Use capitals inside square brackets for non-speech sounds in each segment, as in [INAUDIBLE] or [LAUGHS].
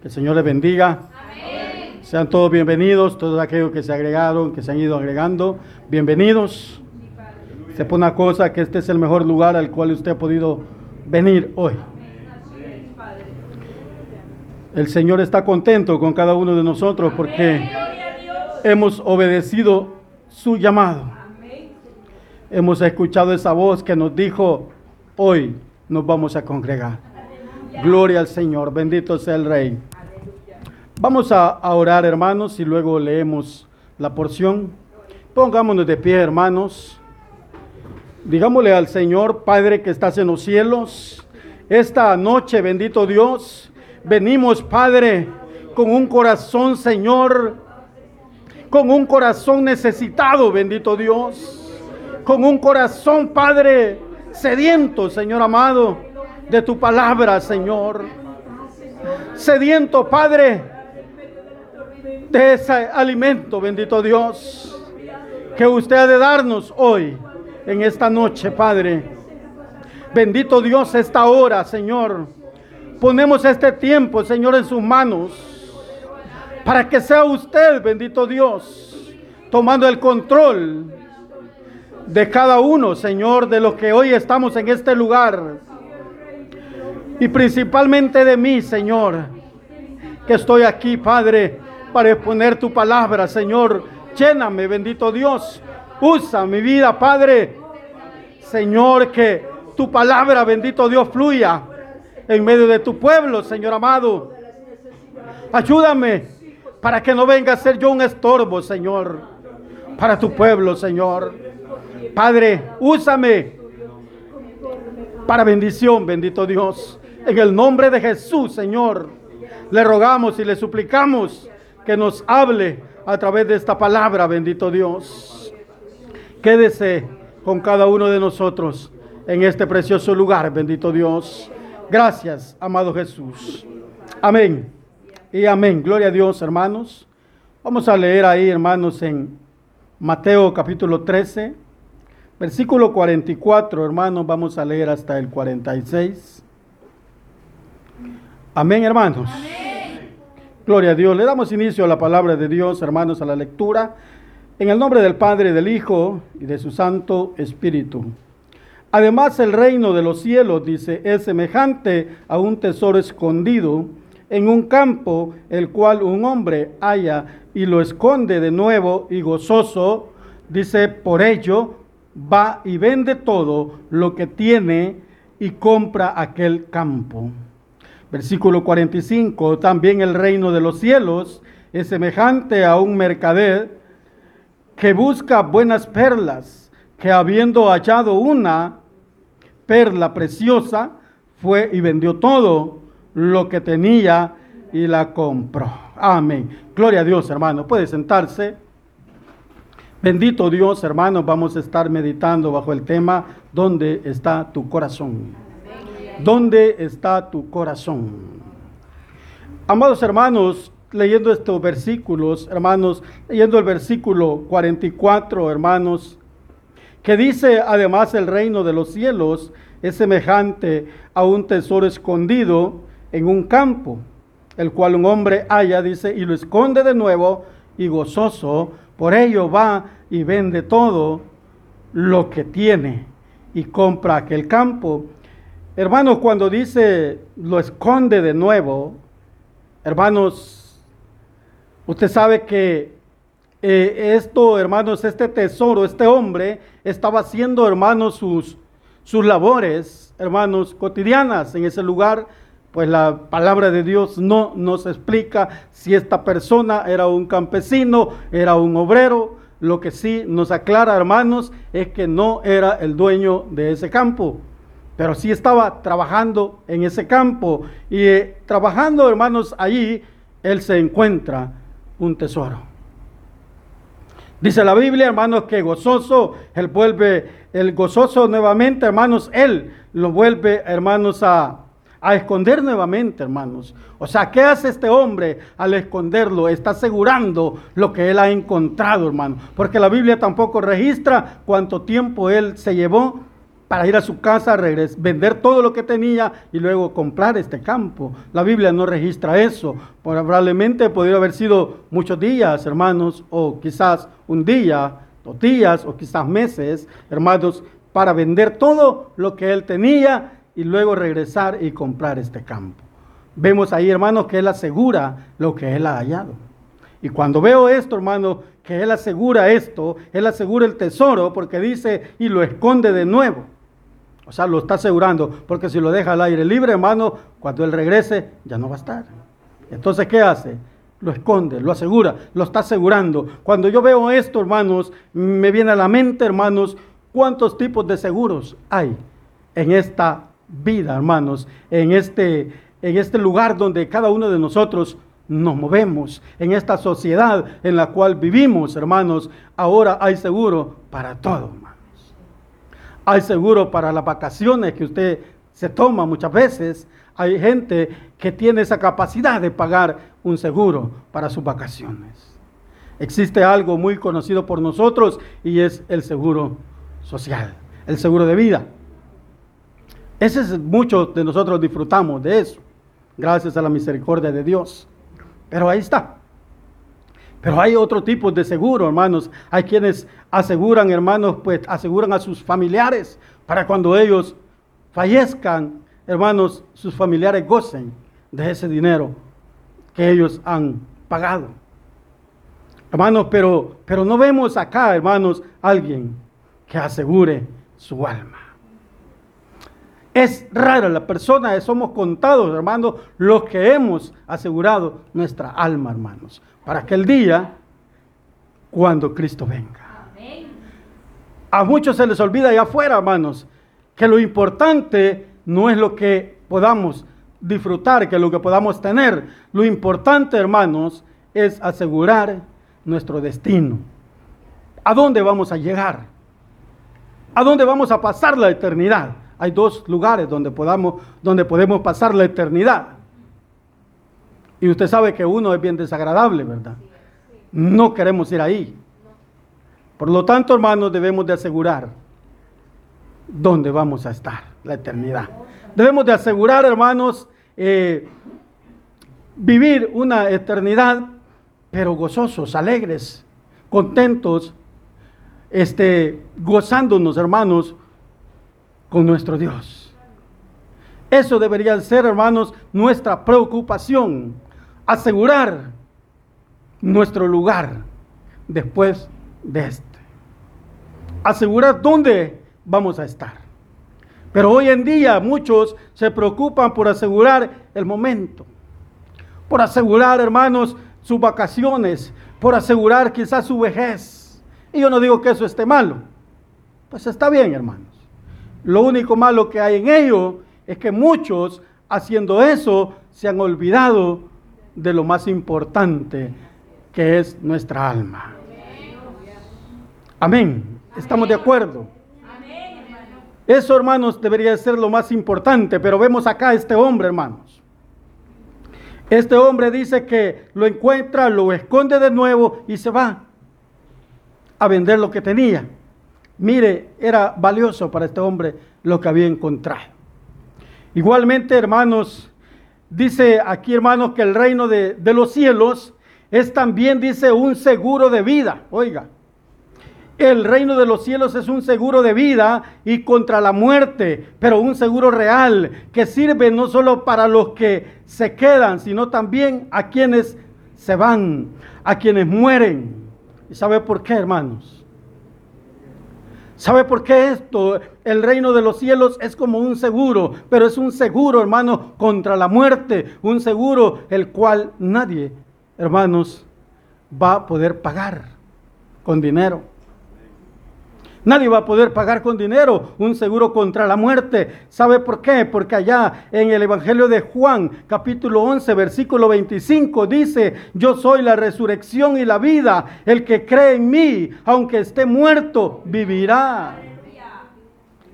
Que el Señor les bendiga. Sean todos bienvenidos, todos aquellos que se agregaron, que se han ido agregando, bienvenidos. Sepa una cosa, que este es el mejor lugar al cual usted ha podido venir hoy. El Señor está contento con cada uno de nosotros porque hemos obedecido su llamado. Hemos escuchado esa voz que nos dijo, hoy nos vamos a congregar. Gloria al Señor, bendito sea el Rey. Vamos a, orar, hermanos, y luego leemos la porción. Pongámonos de pie, hermanos. Digámosle al Señor, Padre que estás en los cielos, esta noche, bendito Dios, venimos, Padre, con un corazón, Señor, con un corazón necesitado, bendito Dios, con un corazón, Padre, sediento, Señor amado, de tu palabra, Señor. Sediento, Padre, de ese alimento, bendito Dios, que usted ha de darnos hoy, en esta noche, Padre. Bendito Dios, esta hora, Señor. Ponemos este tiempo, Señor, en sus manos, para que sea usted, bendito Dios, tomando el control de cada uno, Señor, de los que hoy estamos en este lugar. Y principalmente de mí, Señor, que estoy aquí, Padre para exponer tu palabra, Señor. Lléname, bendito Dios. Usa mi vida, Padre. Señor, que tu palabra, bendito Dios, fluya en medio de tu pueblo, Señor amado. Ayúdame para que no venga a ser yo un estorbo, Señor, para tu pueblo, Señor. Padre, úsame para bendición, bendito Dios. En el nombre de Jesús, Señor, le rogamos y le suplicamos que nos hable a través de esta palabra, bendito Dios. Quédese con cada uno de nosotros en este precioso lugar, bendito Dios. Gracias, amado Jesús. Amén. Y amén. Gloria a Dios, hermanos. Vamos a leer ahí, hermanos, en Mateo capítulo 13, versículo 44, hermanos. Vamos a leer hasta el 46. Amén, hermanos. Amén. Gloria a Dios. Le damos inicio a la palabra de Dios, hermanos, a la lectura. En el nombre del Padre, del Hijo y de su Santo Espíritu. Además, el reino de los cielos, dice, es semejante a un tesoro escondido en un campo, el cual un hombre halla y lo esconde de nuevo y gozoso, dice, por ello va y vende todo lo que tiene y compra aquel campo. Versículo 45, también el reino de los cielos es semejante a un mercader que busca buenas perlas, que habiendo hallado una perla preciosa, fue y vendió todo lo que tenía y la compró. Amén. Gloria a Dios, hermano. Puede sentarse. Bendito Dios, hermano. Vamos a estar meditando bajo el tema ¿Dónde está tu corazón? ¿Dónde está tu corazón? Amados hermanos, leyendo estos versículos, hermanos, leyendo el versículo 44, hermanos, que dice además el reino de los cielos es semejante a un tesoro escondido en un campo, el cual un hombre halla, dice, y lo esconde de nuevo y gozoso, por ello va y vende todo lo que tiene y compra aquel campo Hermanos, cuando dice lo esconde de nuevo, hermanos, usted sabe que eh, esto, hermanos, este tesoro, este hombre estaba haciendo, hermanos, sus, sus labores, hermanos, cotidianas en ese lugar. Pues la palabra de Dios no nos explica si esta persona era un campesino, era un obrero. Lo que sí nos aclara, hermanos, es que no era el dueño de ese campo pero sí estaba trabajando en ese campo y eh, trabajando, hermanos, allí él se encuentra un tesoro. Dice la Biblia, hermanos, que gozoso, él vuelve, el gozoso nuevamente, hermanos, él lo vuelve, hermanos, a, a esconder nuevamente, hermanos. O sea, ¿qué hace este hombre al esconderlo? Está asegurando lo que él ha encontrado, hermano. Porque la Biblia tampoco registra cuánto tiempo él se llevó para ir a su casa, vender todo lo que tenía y luego comprar este campo. La Biblia no registra eso. Probablemente podría haber sido muchos días, hermanos, o quizás un día, dos días, o quizás meses, hermanos, para vender todo lo que él tenía y luego regresar y comprar este campo. Vemos ahí, hermanos, que él asegura lo que él ha hallado. Y cuando veo esto, hermano, que él asegura esto, él asegura el tesoro, porque dice, y lo esconde de nuevo. O sea, lo está asegurando, porque si lo deja al aire libre, hermano, cuando él regrese, ya no va a estar. Entonces, ¿qué hace? Lo esconde, lo asegura, lo está asegurando. Cuando yo veo esto, hermanos, me viene a la mente, hermanos, cuántos tipos de seguros hay en esta vida, hermanos, en este, en este lugar donde cada uno de nosotros nos movemos, en esta sociedad en la cual vivimos, hermanos. Ahora hay seguro para todo, hay seguro para las vacaciones que usted se toma muchas veces. Hay gente que tiene esa capacidad de pagar un seguro para sus vacaciones. Existe algo muy conocido por nosotros y es el seguro social, el seguro de vida. Ese es muchos de nosotros disfrutamos de eso, gracias a la misericordia de Dios. Pero ahí está. Pero hay otro tipo de seguro, hermanos. Hay quienes aseguran, hermanos, pues aseguran a sus familiares para cuando ellos fallezcan, hermanos, sus familiares gocen de ese dinero que ellos han pagado. Hermanos, pero, pero no vemos acá, hermanos, alguien que asegure su alma. Es rara la persona, somos contados, hermanos, los que hemos asegurado nuestra alma, hermanos para aquel día cuando Cristo venga. A muchos se les olvida allá afuera, hermanos, que lo importante no es lo que podamos disfrutar, que lo que podamos tener. Lo importante, hermanos, es asegurar nuestro destino. ¿A dónde vamos a llegar? ¿A dónde vamos a pasar la eternidad? Hay dos lugares donde, podamos, donde podemos pasar la eternidad. Y usted sabe que uno es bien desagradable, ¿verdad? No queremos ir ahí. Por lo tanto, hermanos, debemos de asegurar dónde vamos a estar, la eternidad. Debemos de asegurar, hermanos, eh, vivir una eternidad, pero gozosos, alegres, contentos, este, gozándonos, hermanos, con nuestro Dios. Eso debería ser, hermanos, nuestra preocupación asegurar nuestro lugar después de este. Asegurar dónde vamos a estar. Pero hoy en día muchos se preocupan por asegurar el momento, por asegurar, hermanos, sus vacaciones, por asegurar quizás su vejez. Y yo no digo que eso esté malo. Pues está bien, hermanos. Lo único malo que hay en ello es que muchos haciendo eso se han olvidado de lo más importante que es nuestra alma. Amén. ¿Estamos de acuerdo? Eso, hermanos, debería ser lo más importante, pero vemos acá a este hombre, hermanos. Este hombre dice que lo encuentra, lo esconde de nuevo y se va a vender lo que tenía. Mire, era valioso para este hombre lo que había encontrado. Igualmente, hermanos, Dice aquí, hermanos, que el reino de, los cielos es también, dice, un seguro de vida. Oiga, el reino de los cielos es un seguro de vida y contra la muerte, pero un seguro real que sirve no solo para los que se quedan, sino también a quienes se van, a quienes mueren. ¿Y sabe por qué, hermanos? ¿Sabe por qué esto? El reino de los cielos es como un seguro, pero es un seguro, hermano, contra la muerte, un seguro el cual nadie, hermanos, va a poder pagar con dinero. Nadie va a poder pagar con dinero un seguro contra la muerte. ¿Sabe por qué? Porque allá en el Evangelio de Juan, capítulo 11, versículo 25, dice, yo soy la resurrección y la vida. El que cree en mí, aunque esté muerto, vivirá.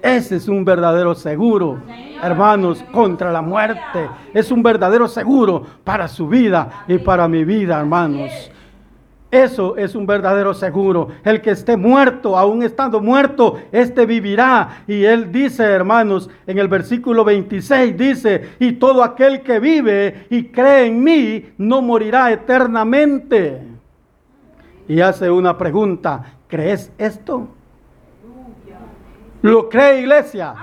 Ese es un verdadero seguro, hermanos, contra la muerte. Es un verdadero seguro para su vida y para mi vida, hermanos. Eso es un verdadero seguro. El que esté muerto, aún estando muerto, este vivirá. Y él dice, hermanos, en el versículo 26 dice, y todo aquel que vive y cree en mí no morirá eternamente. Y hace una pregunta, ¿crees esto? ¿Lo cree iglesia?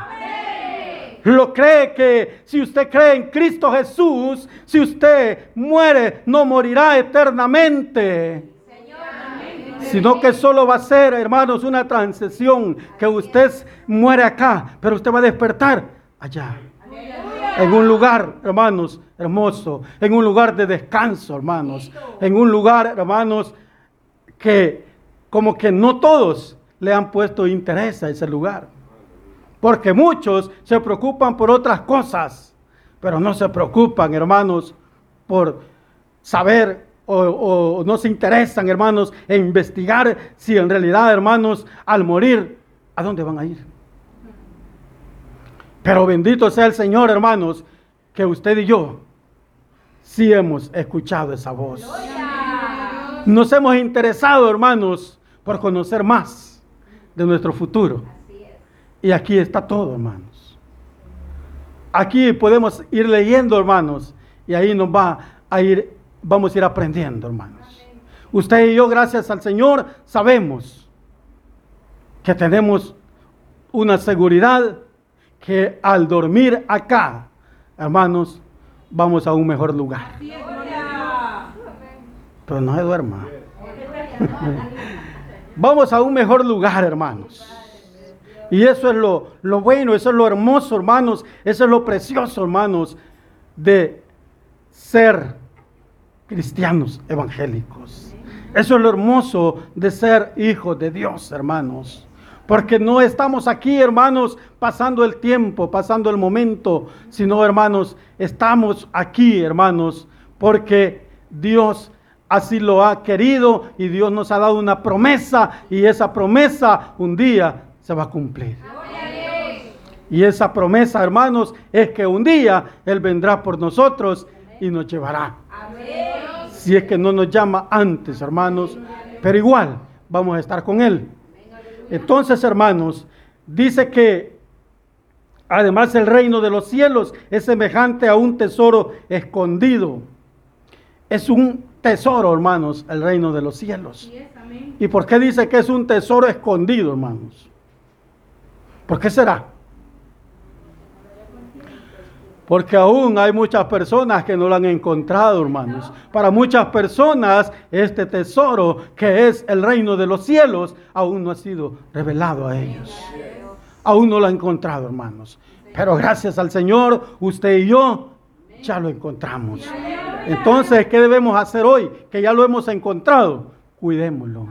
lo cree que si usted cree en Cristo Jesús, si usted muere, no morirá eternamente. Sino que solo va a ser, hermanos, una transición, que usted muere acá, pero usted va a despertar allá. En un lugar, hermanos, hermoso, en un lugar de descanso, hermanos, en un lugar, hermanos, que como que no todos le han puesto interés a ese lugar. Porque muchos se preocupan por otras cosas, pero no se preocupan, hermanos, por saber o, no se interesan, hermanos, en investigar si en realidad, hermanos, al morir, ¿a dónde van a ir? Pero bendito sea el Señor, hermanos, que usted y yo sí hemos escuchado esa voz. Nos hemos interesado, hermanos, por conocer más de nuestro futuro. Y aquí está todo, hermanos. Aquí podemos ir leyendo, hermanos, y ahí nos va a ir, vamos a ir aprendiendo, hermanos. Usted y yo, gracias al Señor, sabemos que tenemos una seguridad que al dormir acá, hermanos, vamos a un mejor lugar. Pero no se duerma. [LAUGHS] vamos a un mejor lugar, hermanos. Y eso es lo, lo bueno, eso es lo hermoso, hermanos. Eso es lo precioso, hermanos, de ser cristianos evangélicos. Eso es lo hermoso de ser hijos de Dios, hermanos. Porque no estamos aquí, hermanos, pasando el tiempo, pasando el momento, sino, hermanos, estamos aquí, hermanos, porque Dios así lo ha querido y Dios nos ha dado una promesa y esa promesa un día se va a cumplir. Y esa promesa, hermanos, es que un día Él vendrá por nosotros y nos llevará. Si es que no nos llama antes, hermanos, pero igual vamos a estar con Él. Entonces, hermanos, dice que además el reino de los cielos es semejante a un tesoro escondido. Es un tesoro, hermanos, el reino de los cielos. ¿Y por qué dice que es un tesoro escondido, hermanos? ¿Por qué será? Porque aún hay muchas personas que no lo han encontrado, hermanos. Para muchas personas este tesoro que es el reino de los cielos aún no ha sido revelado a ellos. Aún no lo han encontrado, hermanos. Pero gracias al Señor, usted y yo ya lo encontramos. Entonces, ¿qué debemos hacer hoy? Que ya lo hemos encontrado. Cuidémoslo.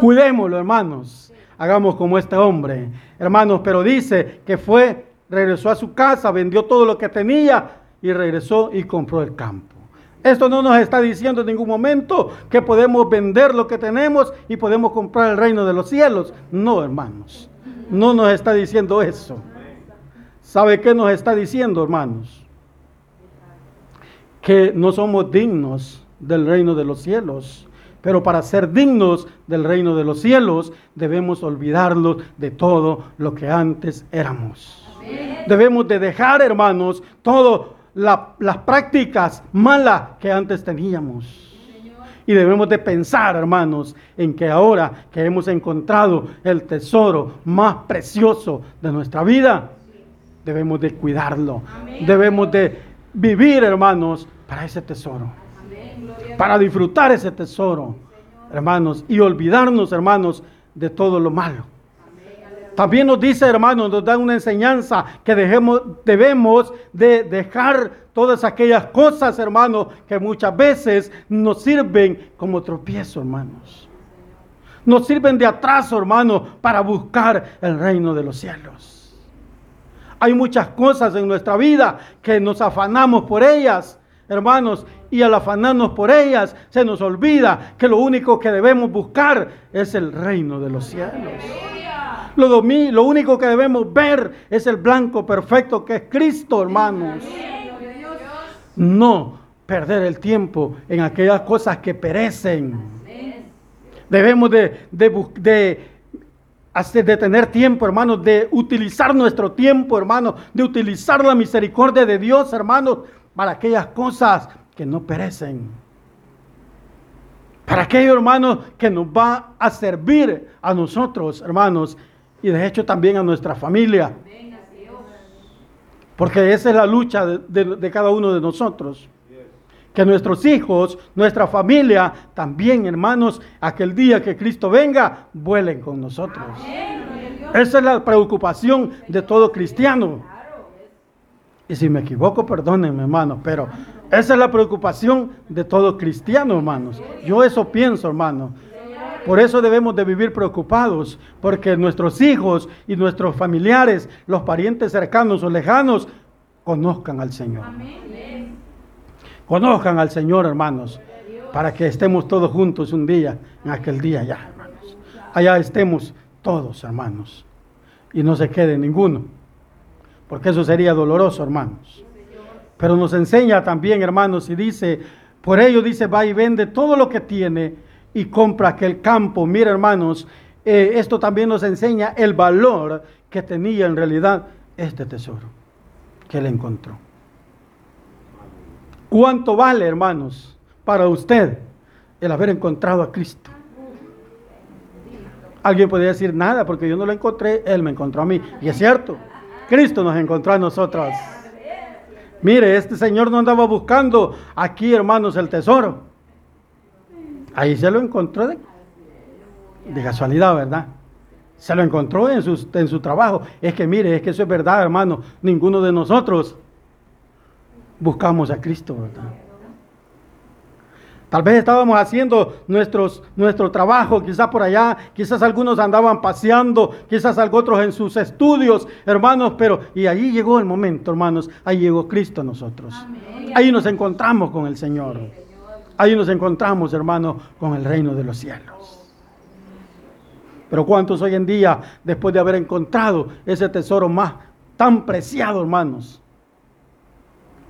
Cuidémoslo, hermanos hagamos como este hombre, hermanos, pero dice que fue, regresó a su casa, vendió todo lo que tenía y regresó y compró el campo. Esto no nos está diciendo en ningún momento que podemos vender lo que tenemos y podemos comprar el reino de los cielos. No, hermanos. No nos está diciendo eso. ¿Sabe qué nos está diciendo, hermanos? Que no somos dignos del reino de los cielos. Pero para ser dignos del reino de los cielos debemos olvidarnos de todo lo que antes éramos. Debemos de dejar, hermanos, todas las prácticas malas que antes teníamos. Y debemos de pensar, hermanos, en que ahora que hemos encontrado el tesoro más precioso de nuestra vida, debemos de cuidarlo. Debemos de vivir, hermanos, para ese tesoro para disfrutar ese tesoro, hermanos, y olvidarnos, hermanos, de todo lo malo. También nos dice, hermanos, nos da una enseñanza que dejemos, debemos de dejar todas aquellas cosas, hermanos, que muchas veces nos sirven como tropiezo, hermanos. Nos sirven de atraso, hermanos, para buscar el reino de los cielos. Hay muchas cosas en nuestra vida que nos afanamos por ellas, hermanos, y al afanarnos por ellas, se nos olvida que lo único que debemos buscar es el reino de los cielos. Lo, lo único que debemos ver es el blanco perfecto que es Cristo, hermanos. No perder el tiempo en aquellas cosas que perecen. Debemos de, de, hacer, de tener tiempo, hermanos, de utilizar nuestro tiempo, hermanos, de utilizar la misericordia de Dios, hermanos, para aquellas cosas que no perecen. Para aquello, hermanos, que nos va a servir a nosotros, hermanos, y de hecho también a nuestra familia. Porque esa es la lucha de, cada uno de nosotros. Que nuestros hijos, nuestra familia, también hermanos, aquel día que Cristo venga, vuelen con nosotros. Esa es la preocupación de todo cristiano. Y si me equivoco, perdónenme, hermanos, pero esa es la preocupación de todo cristiano, hermanos. Yo eso pienso, hermanos. Por eso debemos de vivir preocupados, porque nuestros hijos y nuestros familiares, los parientes cercanos o lejanos, conozcan al Señor. Conozcan al Señor, hermanos, para que estemos todos juntos un día, en aquel día ya, hermanos. Allá estemos todos, hermanos, y no se quede ninguno, porque eso sería doloroso, hermanos. Pero nos enseña también, hermanos, y dice, por ello dice, va y vende todo lo que tiene y compra aquel campo. Mira, hermanos, eh, esto también nos enseña el valor que tenía en realidad este tesoro que él encontró. ¿Cuánto vale, hermanos, para usted el haber encontrado a Cristo? Alguien podría decir nada porque yo no lo encontré, Él me encontró a mí. Y es cierto, Cristo nos encontró a nosotros. Mire, este Señor no andaba buscando aquí, hermanos, el tesoro. Ahí se lo encontró de, casualidad, ¿verdad? Se lo encontró en su, en su trabajo. Es que mire, es que eso es verdad, hermano. Ninguno de nosotros buscamos a Cristo, ¿verdad? Tal vez estábamos haciendo nuestros, nuestro trabajo, quizás por allá, quizás algunos andaban paseando, quizás otros en sus estudios, hermanos, pero y ahí llegó el momento, hermanos, ahí llegó Cristo a nosotros. Ahí nos encontramos con el Señor. Ahí nos encontramos, hermanos, con el reino de los cielos. Pero ¿cuántos hoy en día, después de haber encontrado ese tesoro más tan preciado, hermanos?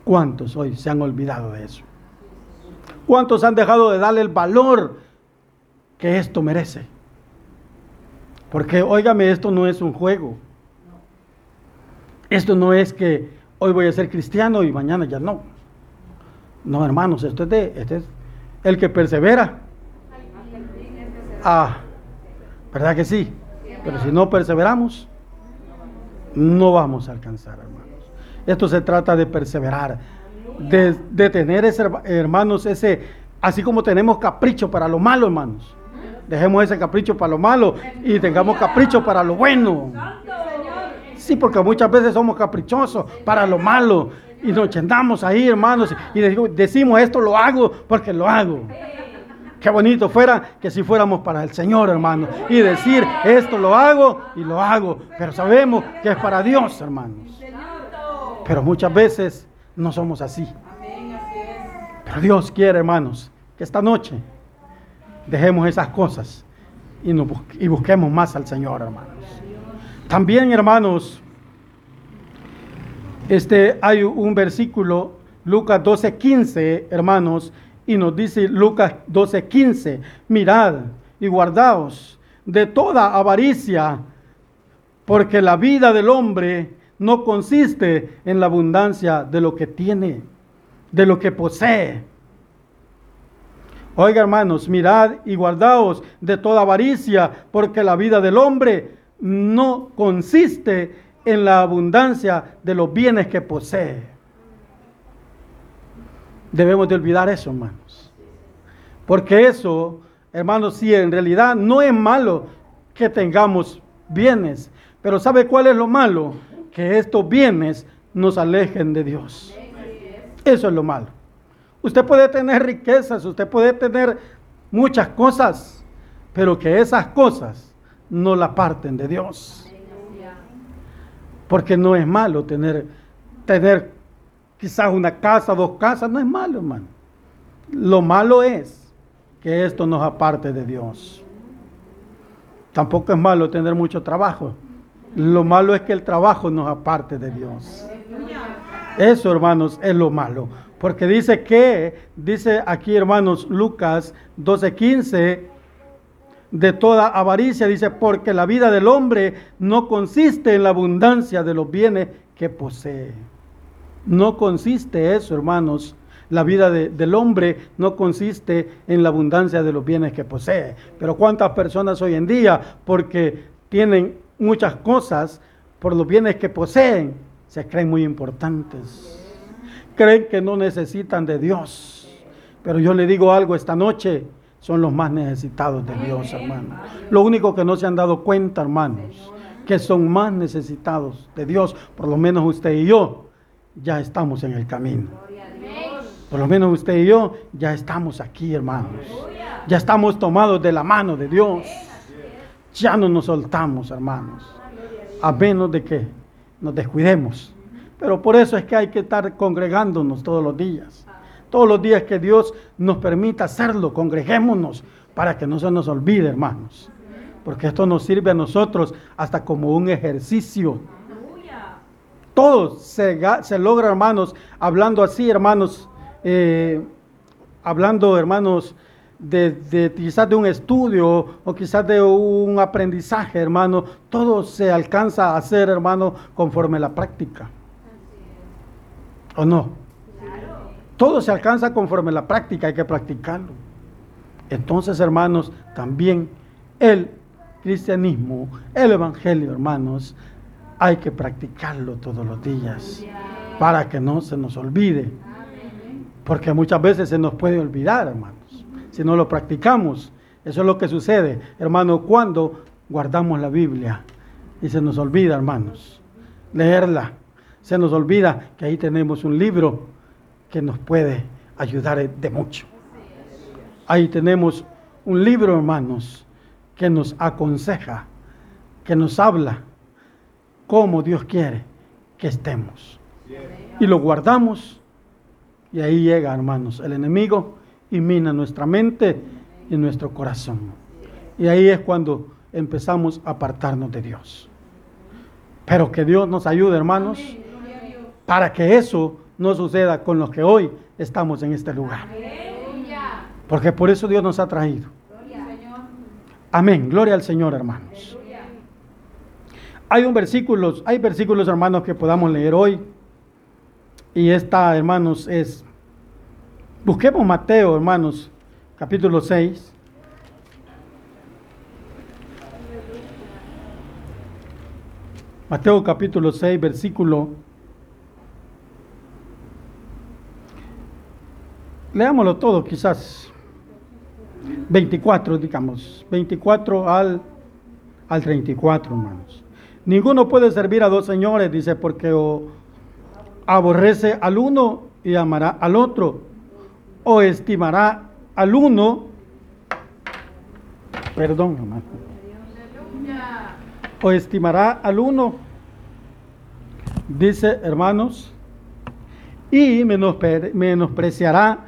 ¿Cuántos hoy se han olvidado de eso? ¿Cuántos han dejado de darle el valor que esto merece? Porque, óigame, esto no es un juego. Esto no es que hoy voy a ser cristiano y mañana ya no. No, hermanos, esto es de, este es el que persevera. Ah, ¿verdad que sí? Pero si no perseveramos, no vamos a alcanzar, hermanos. Esto se trata de perseverar, de, tener ese, hermanos, ese, así como tenemos capricho para lo malo, hermanos. Dejemos ese capricho para lo malo y tengamos capricho para lo bueno. Sí, porque muchas veces somos caprichosos para lo malo y nos andamos ahí, hermanos, y decimos esto lo hago porque lo hago. Qué bonito fuera que si fuéramos para el Señor, hermanos, y decir esto lo hago y lo hago, pero sabemos que es para Dios, hermanos. Pero muchas veces no somos así. Pero Dios quiere, hermanos, que esta noche dejemos esas cosas y, y busquemos más al Señor, hermanos. También, hermanos, este, hay un versículo, Lucas 12:15, hermanos, y nos dice Lucas 12:15, mirad y guardaos de toda avaricia, porque la vida del hombre no consiste en la abundancia de lo que tiene, de lo que posee. Oiga, hermanos, mirad y guardaos de toda avaricia, porque la vida del hombre no consiste en la abundancia de los bienes que posee. Debemos de olvidar eso, hermanos. Porque eso, hermanos, sí, en realidad no es malo que tengamos bienes. Pero ¿sabe cuál es lo malo? Que estos bienes nos alejen de Dios. Eso es lo malo. Usted puede tener riquezas, usted puede tener muchas cosas, pero que esas cosas no la parten de Dios. Porque no es malo tener, tener quizás una casa, dos casas, no es malo, hermano. Lo malo es que esto nos aparte de Dios. Tampoco es malo tener mucho trabajo. Lo malo es que el trabajo nos aparte de Dios. Eso, hermanos, es lo malo. Porque dice que, dice aquí hermanos Lucas 12:15, de toda avaricia, dice, porque la vida del hombre no consiste en la abundancia de los bienes que posee. No consiste eso, hermanos. La vida del hombre no consiste en la abundancia de los bienes que posee. Pero cuántas personas hoy en día, porque tienen muchas cosas, por los bienes que poseen, se creen muy importantes. Creen que no necesitan de Dios. Pero yo le digo algo esta noche, son los más necesitados de Dios, hermanos. Lo único que no se han dado cuenta, hermanos, que son más necesitados de Dios, por lo menos usted y yo, ya estamos en el camino. Por lo menos usted y yo ya estamos aquí, hermanos. Ya estamos tomados de la mano de Dios. Ya no nos soltamos, hermanos. A menos de que nos descuidemos. Pero por eso es que hay que estar congregándonos todos los días. Todos los días que Dios nos permita hacerlo, congreguémonos para que no se nos olvide, hermanos. Porque esto nos sirve a nosotros hasta como un ejercicio. Todo se, se logra, hermanos, hablando así, hermanos, eh, hablando, hermanos, de, quizás de un estudio o quizás de un aprendizaje, hermano, todo se alcanza a hacer, hermano, conforme la práctica. ¿O no? Todo se alcanza conforme la práctica, hay que practicarlo. Entonces, hermanos, también el cristianismo, el evangelio, hermanos, hay que practicarlo todos los días para que no se nos olvide. Porque muchas veces se nos puede olvidar, hermanos, si no lo practicamos. Eso es lo que sucede, hermano, cuando guardamos la Biblia y se nos olvida, hermanos, leerla. Se nos olvida que ahí tenemos un libro que nos puede ayudar de mucho. Ahí tenemos un libro, hermanos, que nos aconseja, que nos habla cómo Dios quiere que estemos. Y lo guardamos y ahí llega, hermanos, el enemigo y mina nuestra mente y nuestro corazón. Y ahí es cuando empezamos a apartarnos de Dios. Pero que Dios nos ayude, hermanos, para que eso no suceda con los que hoy estamos en este lugar. Porque por eso Dios nos ha traído. Amén. Gloria al Señor, hermanos. Hay un versículo, hay versículos, hermanos, que podamos leer hoy. Y esta, hermanos, es busquemos Mateo, hermanos, capítulo 6. Mateo capítulo 6, versículo Leámoslo todo, quizás. 24, digamos. 24 al, al 34, hermanos. Ninguno puede servir a dos señores, dice, porque o aborrece al uno y amará al otro, o estimará al uno, perdón, hermano, o estimará al uno, dice, hermanos, y menospreciará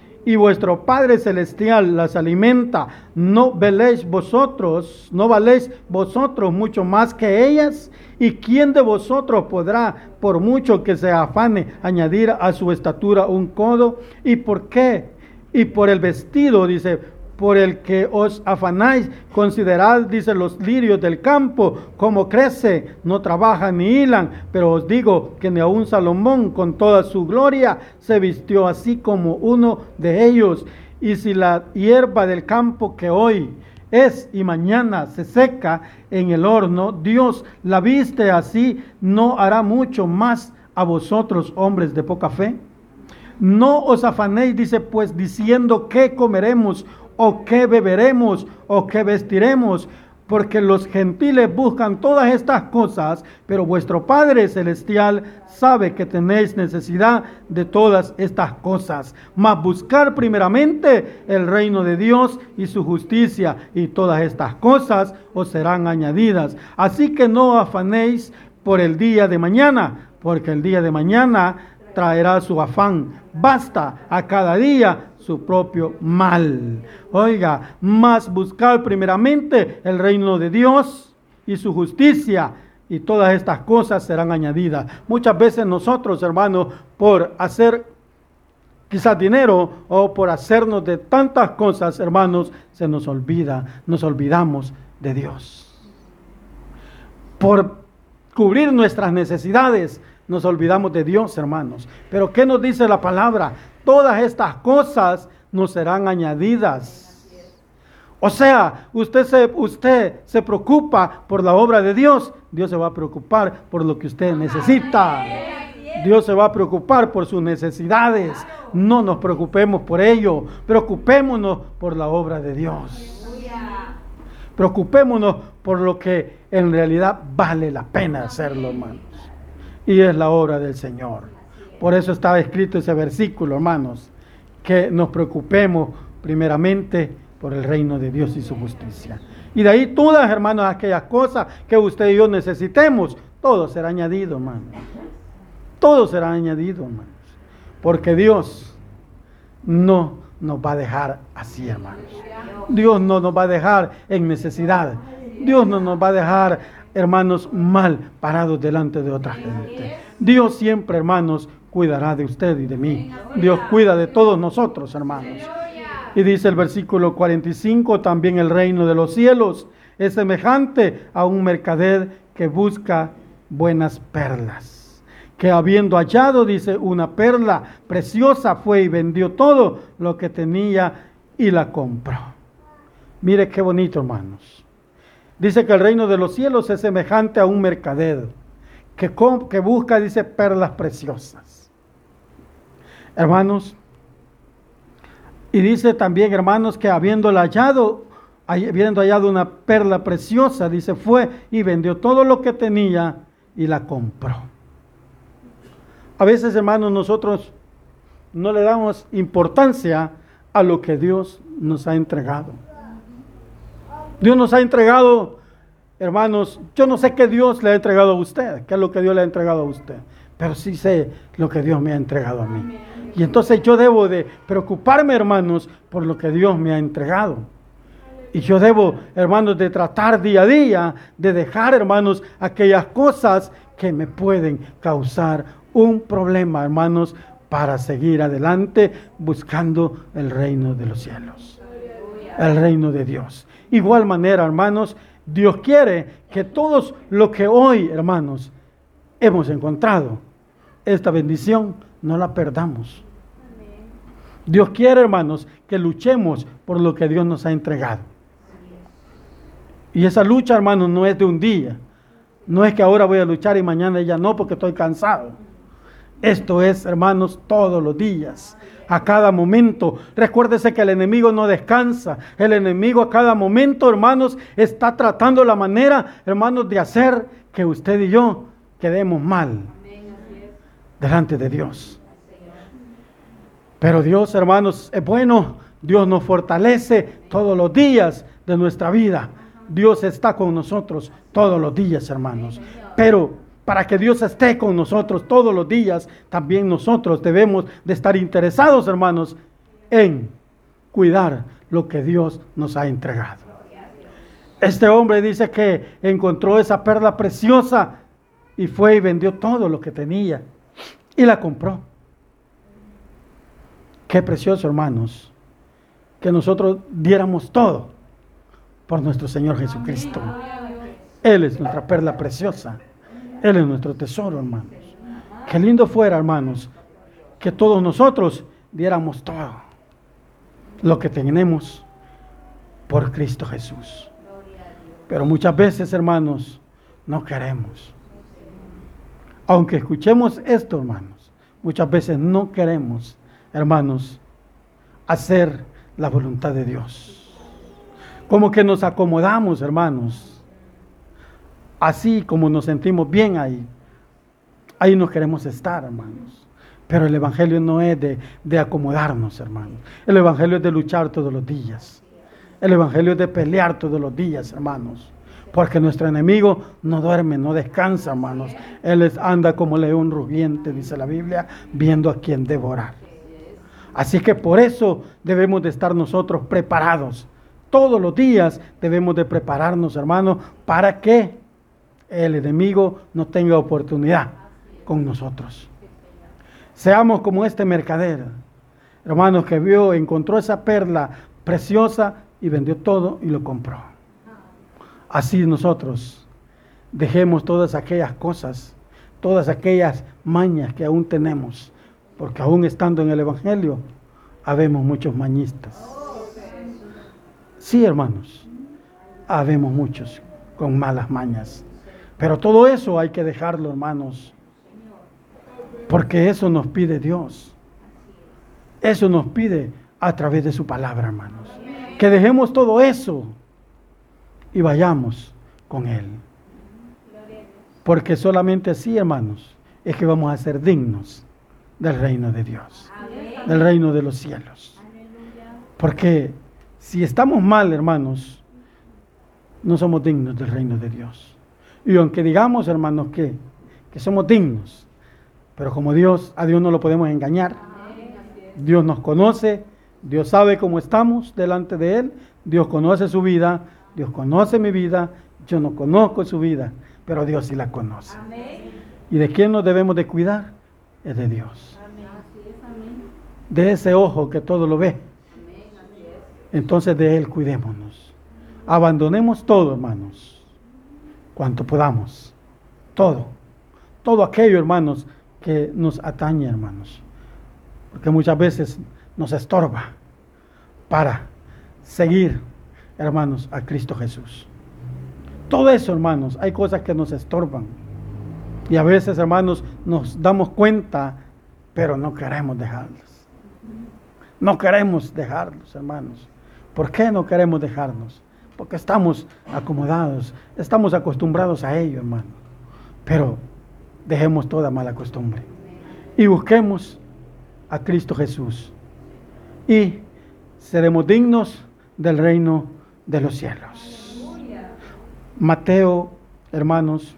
y vuestro Padre Celestial las alimenta, ¿no veléis vosotros, no valéis vosotros mucho más que ellas? ¿Y quién de vosotros podrá, por mucho que se afane, añadir a su estatura un codo? ¿Y por qué? Y por el vestido, dice, por el que os afanáis, considerad, dice, los lirios del campo, cómo crece, no trabajan ni hilan, pero os digo que ni aun Salomón con toda su gloria se vistió así como uno de ellos. Y si la hierba del campo que hoy es y mañana se seca en el horno, Dios la viste así, no hará mucho más a vosotros, hombres de poca fe. No os afanéis, dice pues, diciendo que comeremos o qué beberemos o qué vestiremos, porque los gentiles buscan todas estas cosas, pero vuestro Padre Celestial sabe que tenéis necesidad de todas estas cosas. Mas buscar primeramente el reino de Dios y su justicia, y todas estas cosas os serán añadidas. Así que no afanéis por el día de mañana, porque el día de mañana traerá su afán. Basta a cada día su propio mal. Oiga, más buscar primeramente el reino de Dios y su justicia y todas estas cosas serán añadidas. Muchas veces nosotros, hermanos, por hacer quizás dinero o por hacernos de tantas cosas, hermanos, se nos olvida, nos olvidamos de Dios. Por cubrir nuestras necesidades, nos olvidamos de Dios, hermanos. Pero ¿qué nos dice la palabra? Todas estas cosas nos serán añadidas. O sea, usted se, usted se preocupa por la obra de Dios, Dios se va a preocupar por lo que usted necesita. Dios se va a preocupar por sus necesidades. No nos preocupemos por ello, preocupémonos por la obra de Dios. Preocupémonos por lo que en realidad vale la pena hacerlo, hermanos. Y es la obra del Señor. Por eso estaba escrito ese versículo, hermanos, que nos preocupemos primeramente por el reino de Dios y su justicia. Y de ahí todas, hermanos, aquellas cosas que usted y yo necesitemos, todo será añadido, hermanos. Todo será añadido, hermanos. Porque Dios no nos va a dejar así, hermanos. Dios no nos va a dejar en necesidad. Dios no nos va a dejar, hermanos, mal parados delante de otra gente. Dios siempre, hermanos, cuidará de usted y de mí. Dios cuida de todos nosotros, hermanos. Y dice el versículo 45, también el reino de los cielos es semejante a un mercader que busca buenas perlas. Que habiendo hallado, dice, una perla preciosa fue y vendió todo lo que tenía y la compró. Mire qué bonito, hermanos. Dice que el reino de los cielos es semejante a un mercader que, que busca, dice, perlas preciosas. Hermanos, y dice también, hermanos, que habiendo hallado, habiendo hallado una perla preciosa, dice, fue y vendió todo lo que tenía y la compró. A veces, hermanos, nosotros no le damos importancia a lo que Dios nos ha entregado. Dios nos ha entregado, hermanos, yo no sé qué Dios le ha entregado a usted, qué es lo que Dios le ha entregado a usted, pero sí sé lo que Dios me ha entregado a mí. Y entonces yo debo de preocuparme, hermanos, por lo que Dios me ha entregado. Y yo debo, hermanos, de tratar día a día, de dejar, hermanos, aquellas cosas que me pueden causar un problema, hermanos, para seguir adelante buscando el reino de los cielos. El reino de Dios. Igual manera, hermanos, Dios quiere que todos lo que hoy, hermanos, hemos encontrado, esta bendición, no la perdamos. Dios quiere, hermanos, que luchemos por lo que Dios nos ha entregado. Y esa lucha, hermanos, no es de un día. No es que ahora voy a luchar y mañana ya no porque estoy cansado. Esto es, hermanos, todos los días, a cada momento. Recuérdese que el enemigo no descansa. El enemigo a cada momento, hermanos, está tratando la manera, hermanos, de hacer que usted y yo quedemos mal delante de Dios. Pero Dios, hermanos, es bueno. Dios nos fortalece todos los días de nuestra vida. Dios está con nosotros todos los días, hermanos. Pero para que Dios esté con nosotros todos los días, también nosotros debemos de estar interesados, hermanos, en cuidar lo que Dios nos ha entregado. Este hombre dice que encontró esa perla preciosa y fue y vendió todo lo que tenía y la compró. Qué precioso, hermanos, que nosotros diéramos todo por nuestro Señor Jesucristo. Él es nuestra perla preciosa. Él es nuestro tesoro, hermanos. Qué lindo fuera, hermanos, que todos nosotros diéramos todo lo que tenemos por Cristo Jesús. Pero muchas veces, hermanos, no queremos. Aunque escuchemos esto, hermanos, muchas veces no queremos, hermanos, hacer la voluntad de Dios. Como que nos acomodamos, hermanos. Así como nos sentimos bien ahí. Ahí nos queremos estar, hermanos. Pero el Evangelio no es de, de acomodarnos, hermanos. El Evangelio es de luchar todos los días. El Evangelio es de pelear todos los días, hermanos. Porque nuestro enemigo no duerme, no descansa, hermanos. Él anda como león rugiente, dice la Biblia, viendo a quien devorar. Así que por eso debemos de estar nosotros preparados. Todos los días debemos de prepararnos, hermanos, para que el enemigo no tenga oportunidad con nosotros. Seamos como este mercader, hermanos, que vio, encontró esa perla preciosa y vendió todo y lo compró. Así nosotros dejemos todas aquellas cosas, todas aquellas mañas que aún tenemos, porque aún estando en el Evangelio, habemos muchos mañistas. Sí, hermanos, habemos muchos con malas mañas. Pero todo eso hay que dejarlo, hermanos, porque eso nos pide Dios. Eso nos pide a través de su palabra, hermanos. Que dejemos todo eso y vayamos con Él. Porque solamente así, hermanos, es que vamos a ser dignos del reino de Dios, del reino de los cielos. Porque si estamos mal, hermanos, no somos dignos del reino de Dios. Y aunque digamos, hermanos, que, que somos dignos, pero como Dios, a Dios no lo podemos engañar. Dios nos conoce, Dios sabe cómo estamos delante de Él, Dios conoce su vida, Dios conoce mi vida, yo no conozco su vida, pero Dios sí la conoce. ¿Y de quién nos debemos de cuidar? Es de Dios. De ese ojo que todo lo ve. Entonces de Él cuidémonos. Abandonemos todo, hermanos, cuanto podamos. Todo. Todo aquello, hermanos, que nos atañe, hermanos. Porque muchas veces nos estorba para seguir hermanos, a Cristo Jesús. Todo eso, hermanos, hay cosas que nos estorban. Y a veces, hermanos, nos damos cuenta, pero no queremos dejarlos. No queremos dejarlos, hermanos. ¿Por qué no queremos dejarnos? Porque estamos acomodados, estamos acostumbrados a ello, hermano. Pero dejemos toda mala costumbre y busquemos a Cristo Jesús. Y seremos dignos del reino de los cielos. Mateo, hermanos,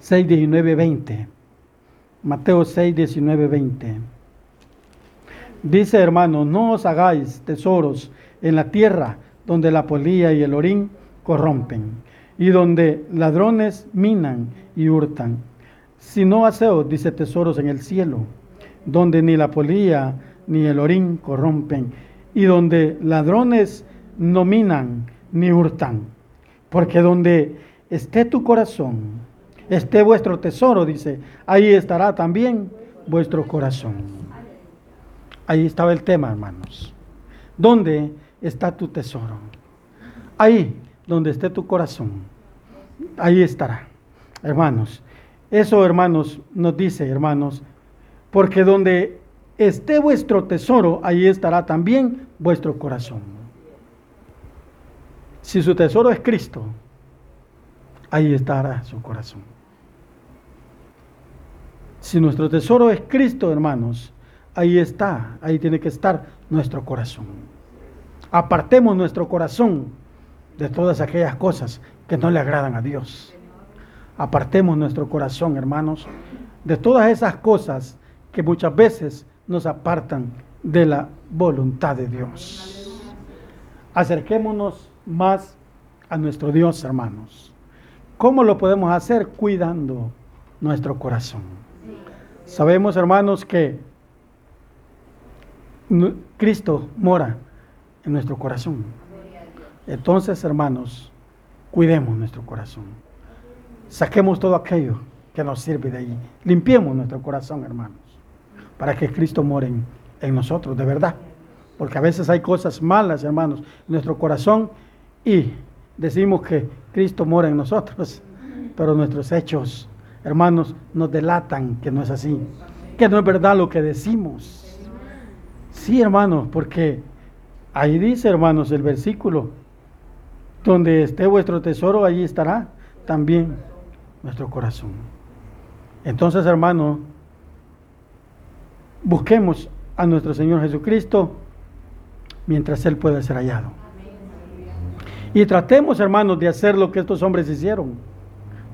6, 19, 20. Mateo 6, 19, 20. Dice, hermanos, no os hagáis tesoros en la tierra donde la polilla y el orín corrompen y donde ladrones minan y hurtan. Sino haceos, dice, tesoros en el cielo, donde ni la polilla ni el orín corrompen y donde ladrones no minan ni hurtan. Porque donde esté tu corazón, esté vuestro tesoro, dice, ahí estará también vuestro corazón. Ahí estaba el tema, hermanos. ¿Dónde está tu tesoro? Ahí, donde esté tu corazón, ahí estará. Hermanos, eso, hermanos, nos dice, hermanos, porque donde esté vuestro tesoro, ahí estará también vuestro corazón. Si su tesoro es Cristo, ahí estará su corazón. Si nuestro tesoro es Cristo, hermanos, ahí está, ahí tiene que estar nuestro corazón. Apartemos nuestro corazón de todas aquellas cosas que no le agradan a Dios. Apartemos nuestro corazón, hermanos, de todas esas cosas que muchas veces nos apartan de la voluntad de Dios. Acerquémonos más a nuestro Dios, hermanos. ¿Cómo lo podemos hacer? Cuidando nuestro corazón. Sabemos, hermanos, que Cristo mora en nuestro corazón. Entonces, hermanos, cuidemos nuestro corazón. Saquemos todo aquello que nos sirve de ahí. Limpiemos nuestro corazón, hermanos, para que Cristo more en, nosotros, de verdad. Porque a veces hay cosas malas, hermanos, nuestro corazón y decimos que Cristo mora en nosotros, pero nuestros hechos, hermanos, nos delatan que no es así, que no es verdad lo que decimos. Sí, hermanos, porque ahí dice, hermanos, el versículo Donde esté vuestro tesoro, allí estará también nuestro corazón. Entonces, hermano, busquemos a nuestro Señor Jesucristo mientras Él pueda ser hallado. Y tratemos, hermanos, de hacer lo que estos hombres hicieron.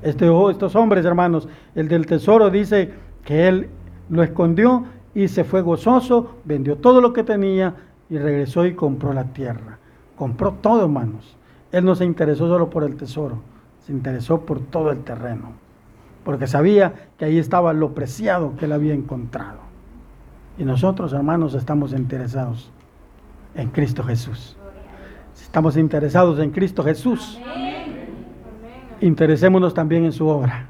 Este, estos hombres, hermanos, el del tesoro dice que Él lo escondió y se fue gozoso, vendió todo lo que tenía y regresó y compró la tierra. Compró todo, hermanos. Él no se interesó solo por el tesoro, se interesó por todo el terreno, porque sabía que ahí estaba lo preciado que él había encontrado. Y nosotros, hermanos, estamos interesados en Cristo Jesús. Estamos interesados en Cristo Jesús, interesémonos también en su obra.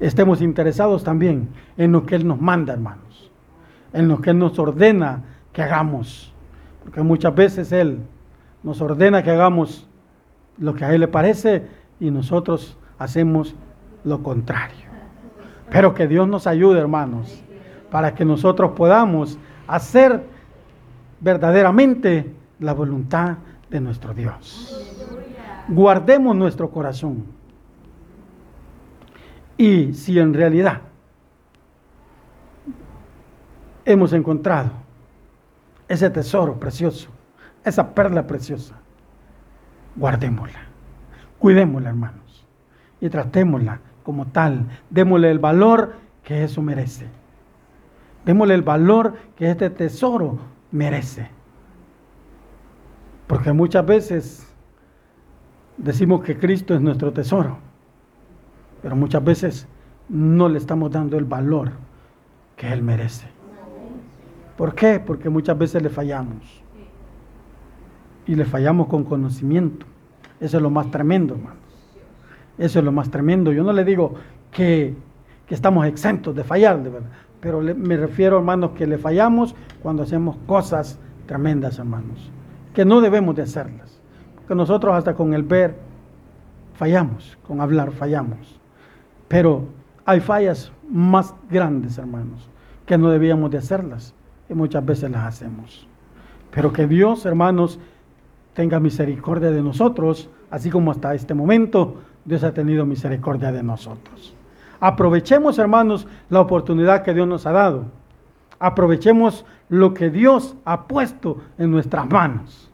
Estemos interesados también en lo que Él nos manda, hermanos, en lo que Él nos ordena que hagamos. Porque muchas veces Él nos ordena que hagamos lo que a Él le parece y nosotros hacemos lo contrario. Pero que Dios nos ayude, hermanos, para que nosotros podamos hacer verdaderamente la voluntad de nuestro Dios. Guardemos nuestro corazón. Y si en realidad hemos encontrado ese tesoro precioso, esa perla preciosa, guardémosla, cuidémosla, hermanos, y tratémosla como tal, démosle el valor que eso merece. Démosle el valor que este tesoro merece. Porque muchas veces decimos que Cristo es nuestro tesoro, pero muchas veces no le estamos dando el valor que Él merece. ¿Por qué? Porque muchas veces le fallamos. Y le fallamos con conocimiento. Eso es lo más tremendo, hermanos. Eso es lo más tremendo. Yo no le digo que, que estamos exentos de fallar, de verdad. Pero me refiero, hermanos, que le fallamos cuando hacemos cosas tremendas, hermanos, que no debemos de hacerlas. Porque nosotros hasta con el ver fallamos, con hablar fallamos. Pero hay fallas más grandes, hermanos, que no debíamos de hacerlas y muchas veces las hacemos. Pero que Dios, hermanos, tenga misericordia de nosotros, así como hasta este momento Dios ha tenido misericordia de nosotros. Aprovechemos, hermanos, la oportunidad que Dios nos ha dado. Aprovechemos lo que Dios ha puesto en nuestras manos.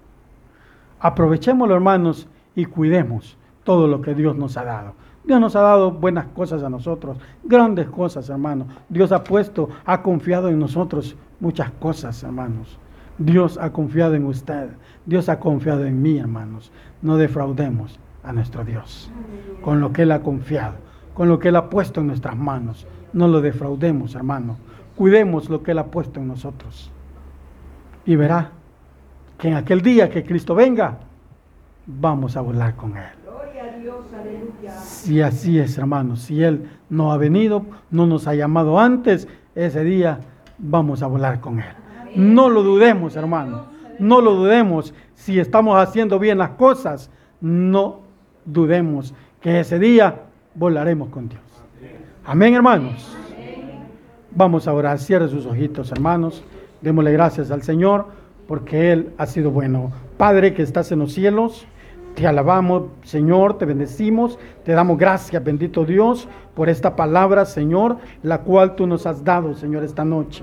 Aprovechémoslo, hermanos, y cuidemos todo lo que Dios nos ha dado. Dios nos ha dado buenas cosas a nosotros, grandes cosas, hermanos. Dios ha puesto, ha confiado en nosotros muchas cosas, hermanos. Dios ha confiado en usted. Dios ha confiado en mí, hermanos. No defraudemos a nuestro Dios con lo que Él ha confiado con lo que Él ha puesto en nuestras manos. No lo defraudemos, hermano. Cuidemos lo que Él ha puesto en nosotros. Y verá que en aquel día que Cristo venga, vamos a volar con Él. Si así es, hermano, si Él no ha venido, no nos ha llamado antes, ese día vamos a volar con Él. No lo dudemos, hermano. No lo dudemos. Si estamos haciendo bien las cosas, no dudemos que ese día volaremos con Dios. Amén, hermanos. Vamos a orar. Cierre sus ojitos, hermanos. Démosle gracias al Señor porque Él ha sido bueno. Padre que estás en los cielos, te alabamos, Señor, te bendecimos, te damos gracias, bendito Dios, por esta palabra, Señor, la cual tú nos has dado, Señor, esta noche.